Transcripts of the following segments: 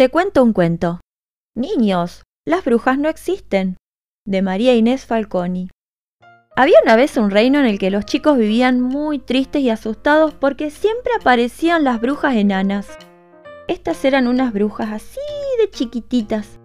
Te cuento un cuento. Niños, las brujas no existen. De María Inés Falconi. Había una vez un reino en el que los chicos vivían muy tristes y asustados porque siempre aparecían las brujas enanas. Estas eran unas brujas así de chiquititas,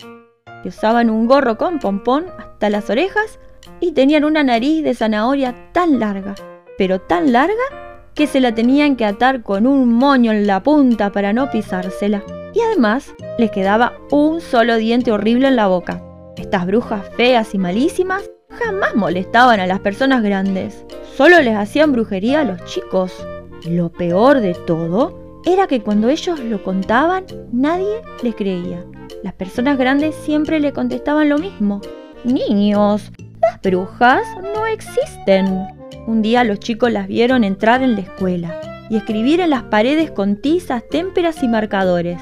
que usaban un gorro con pompón hasta las orejas y tenían una nariz de zanahoria tan larga, pero tan larga que se la tenían que atar con un moño en la punta para no pisársela y además les quedaba un solo diente horrible en la boca. Estas brujas feas y malísimas jamás molestaban a las personas grandes, solo les hacían brujería a los chicos. Lo peor de todo era que cuando ellos lo contaban, nadie les creía. Las personas grandes siempre le contestaban lo mismo. Niños, las brujas no existen. Un día los chicos las vieron entrar en la escuela y escribir en las paredes con tizas, témperas y marcadores.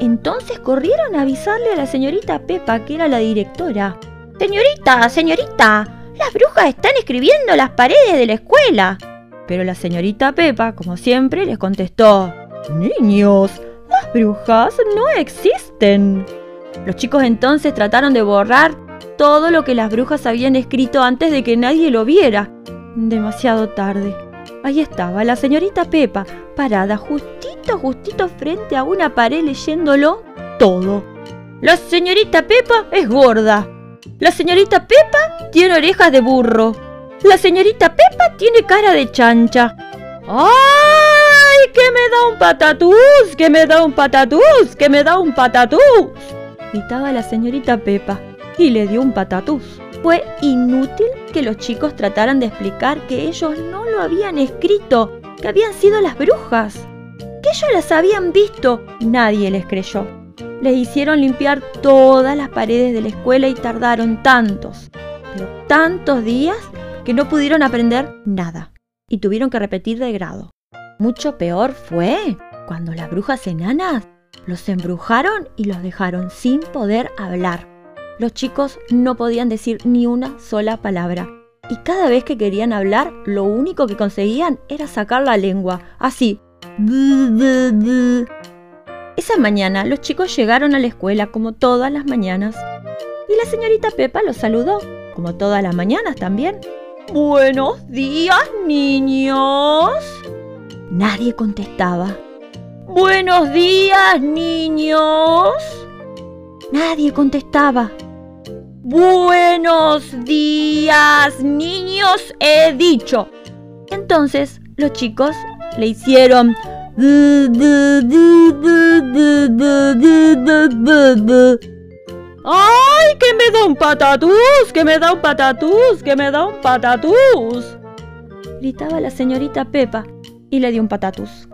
Entonces corrieron a avisarle a la señorita Pepa, que era la directora. Señorita, señorita, las brujas están escribiendo las paredes de la escuela. Pero la señorita Pepa, como siempre, les contestó, Niños, las brujas no existen. Los chicos entonces trataron de borrar todo lo que las brujas habían escrito antes de que nadie lo viera. Demasiado tarde. Ahí estaba la señorita Pepa, parada justito, justito frente a una pared leyéndolo todo. La señorita Pepa es gorda. La señorita Pepa tiene orejas de burro. La señorita Pepa tiene cara de chancha. ¡Ay! ¡Que me da un patatús! ¡Que me da un patatús! ¡Que me da un patatús! Gritaba la señorita Pepa y le dio un patatús. Fue inútil que los chicos trataran de explicar que ellos no lo habían escrito, que habían sido las brujas, que ellos las habían visto. Nadie les creyó. Les hicieron limpiar todas las paredes de la escuela y tardaron tantos, pero tantos días que no pudieron aprender nada y tuvieron que repetir de grado. Mucho peor fue cuando las brujas enanas los embrujaron y los dejaron sin poder hablar. Los chicos no podían decir ni una sola palabra. Y cada vez que querían hablar, lo único que conseguían era sacar la lengua, así. Esa mañana los chicos llegaron a la escuela como todas las mañanas. Y la señorita Pepa los saludó, como todas las mañanas también. Buenos días, niños. Nadie contestaba. Buenos días, niños. Nadie contestaba. Buenos días, niños, he dicho. Entonces los chicos le hicieron... ¡Ay, que me da un patatús! ¡Que me da un patatús! ¡Que me da un patatús! Gritaba la señorita Pepa y le dio un patatús.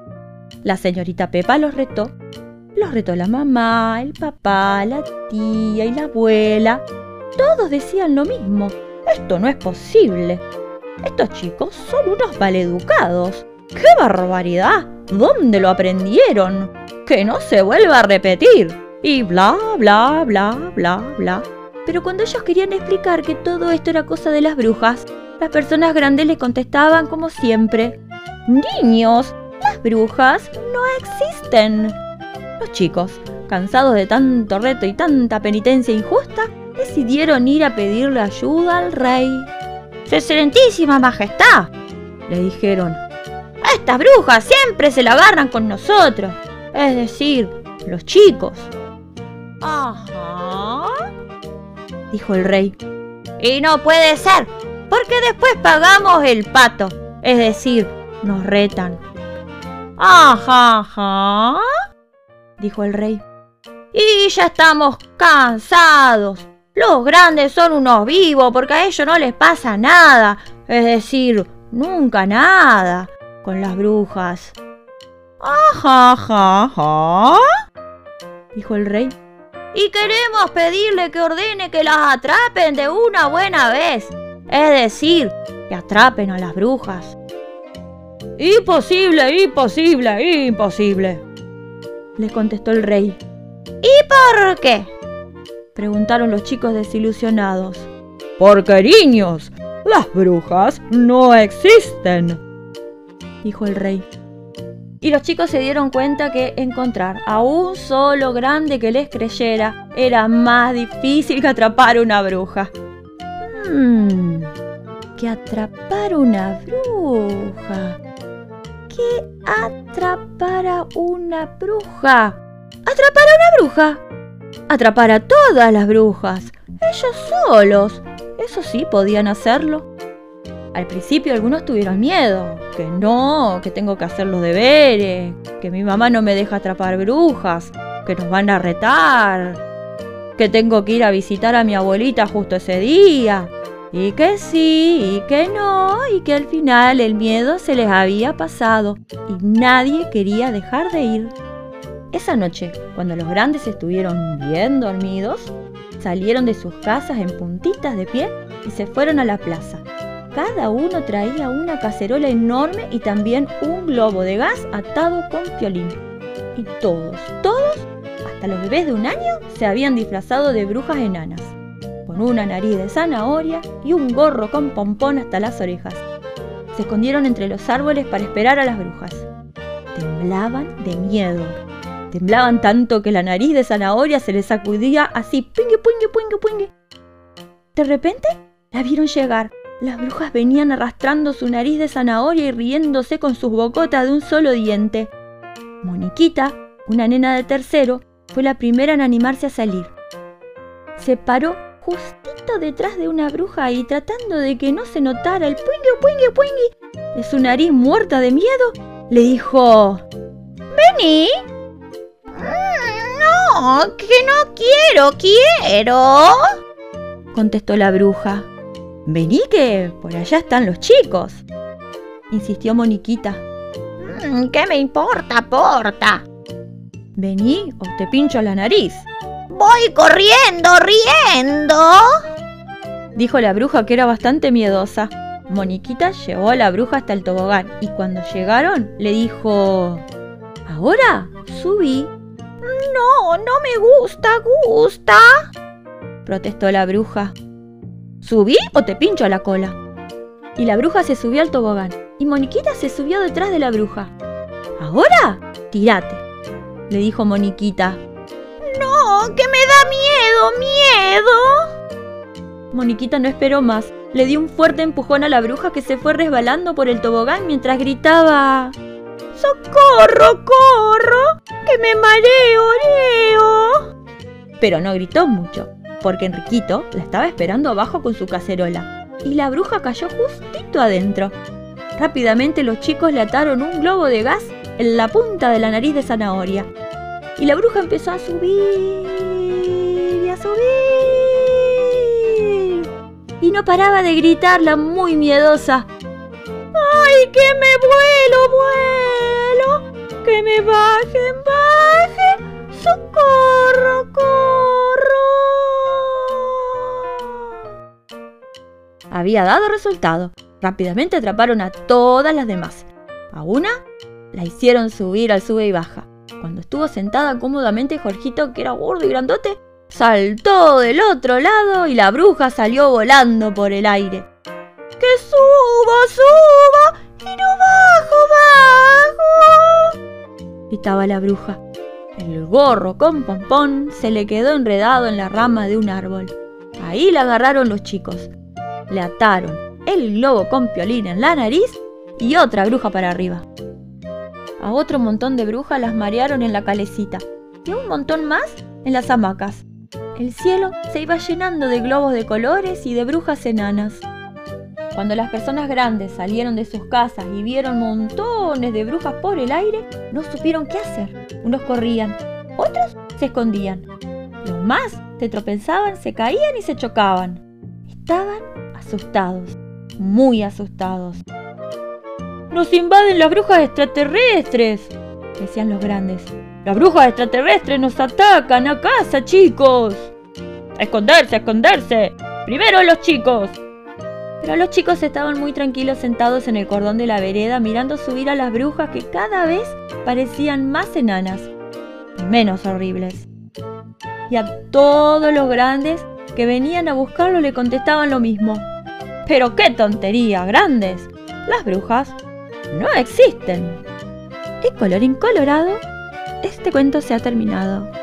La señorita Pepa los retó. Los retó la mamá, el papá, la tía y la abuela. Todos decían lo mismo. Esto no es posible. Estos chicos son unos maleducados. ¡Qué barbaridad! ¿Dónde lo aprendieron? Que no se vuelva a repetir. Y bla, bla, bla, bla, bla. Pero cuando ellos querían explicar que todo esto era cosa de las brujas, las personas grandes les contestaban como siempre. Niños, las brujas no existen. Los chicos, cansados de tanto reto y tanta penitencia injusta, decidieron ir a pedirle ayuda al rey. Excelentísima Majestad, le dijeron, estas brujas siempre se la agarran con nosotros, es decir, los chicos. Ajá, dijo el rey. Y no puede ser, porque después pagamos el pato, es decir, nos retan. Ajá, dijo el rey. Y ya estamos cansados. Los grandes son unos vivos porque a ellos no les pasa nada. Es decir, nunca nada con las brujas. Ajá, ajá, ajá, dijo el rey. Y queremos pedirle que ordene que las atrapen de una buena vez. Es decir, que atrapen a las brujas. Imposible, imposible, imposible, le contestó el rey. ¿Y por qué? Preguntaron los chicos desilusionados. Porque niños, las brujas no existen, dijo el rey. Y los chicos se dieron cuenta que encontrar a un solo grande que les creyera era más difícil que atrapar una bruja. Hmm, que atrapar una bruja. Que atrapar a una bruja. Atrapar a una bruja. Atrapar a todas las brujas. Ellos solos. Eso sí podían hacerlo. Al principio algunos tuvieron miedo, que no, que tengo que hacer los deberes, que mi mamá no me deja atrapar brujas, que nos van a retar, que tengo que ir a visitar a mi abuelita justo ese día, y que sí, y que no, y que al final el miedo se les había pasado y nadie quería dejar de ir. Esa noche, cuando los grandes estuvieron bien dormidos, salieron de sus casas en puntitas de pie y se fueron a la plaza. Cada uno traía una cacerola enorme y también un globo de gas atado con piolín. Y todos, todos, hasta los bebés de un año, se habían disfrazado de brujas enanas, con una nariz de zanahoria y un gorro con pompón hasta las orejas. Se escondieron entre los árboles para esperar a las brujas. Temblaban de miedo. Temblaban tanto que la nariz de zanahoria se les sacudía así, pingue, pingue, pingue, pingue. De repente la vieron llegar las brujas venían arrastrando su nariz de zanahoria y riéndose con sus bocotas de un solo diente. Moniquita, una nena de tercero, fue la primera en animarse a salir. Se paró justito detrás de una bruja y tratando de que no se notara el puingui puingui puingui de su nariz muerta de miedo, le dijo: ¡Vení! Que no quiero, quiero, contestó la bruja. Vení que por allá están los chicos, insistió Moniquita. Mm, ¿Qué me importa, porta? Vení o te pincho la nariz. Voy corriendo, riendo, dijo la bruja que era bastante miedosa. Moniquita llevó a la bruja hasta el tobogán y cuando llegaron le dijo, ¿Ahora? Subí. No, no me gusta, gusta, protestó la bruja. ¿Subí o te pincho la cola? Y la bruja se subió al tobogán y Moniquita se subió detrás de la bruja. ¿Ahora? Tírate, le dijo Moniquita. No, que me da miedo, miedo. Moniquita no esperó más. Le dio un fuerte empujón a la bruja que se fue resbalando por el tobogán mientras gritaba ¡Socorro, corro! ¡Que me mareo! Pero no gritó mucho porque Enriquito la estaba esperando abajo con su cacerola, y la bruja cayó justito adentro. Rápidamente los chicos le ataron un globo de gas en la punta de la nariz de zanahoria, y la bruja empezó a subir y a subir. Y no paraba de gritarla muy miedosa. ¡Ay, que me vuelo, vuelo! ¡Que me bajen, bajen! ¡Socorro, corro! había dado resultado. Rápidamente atraparon a todas las demás. A una la hicieron subir al sube y baja. Cuando estuvo sentada cómodamente, Jorgito, que era gordo y grandote, saltó del otro lado y la bruja salió volando por el aire. ¡Que subo, subo! ¡Y no bajo, bajo! gritaba la bruja. El gorro con pompón se le quedó enredado en la rama de un árbol. Ahí la agarraron los chicos le ataron el globo con piolín en la nariz y otra bruja para arriba. A otro montón de brujas las marearon en la calecita y un montón más en las hamacas. El cielo se iba llenando de globos de colores y de brujas enanas. Cuando las personas grandes salieron de sus casas y vieron montones de brujas por el aire, no supieron qué hacer. Unos corrían, otros se escondían. Los más se tropezaban, se caían y se chocaban. Estaban asustados, muy asustados. ¡Nos invaden las brujas extraterrestres! decían los grandes. Las brujas extraterrestres nos atacan a casa, chicos. Esconderse, esconderse. Primero los chicos. Pero los chicos estaban muy tranquilos sentados en el cordón de la vereda mirando subir a las brujas que cada vez parecían más enanas y menos horribles. Y a todos los grandes que venían a buscarlo le contestaban lo mismo. Pero qué tontería, grandes. Las brujas no existen. Y colorín colorado, este cuento se ha terminado.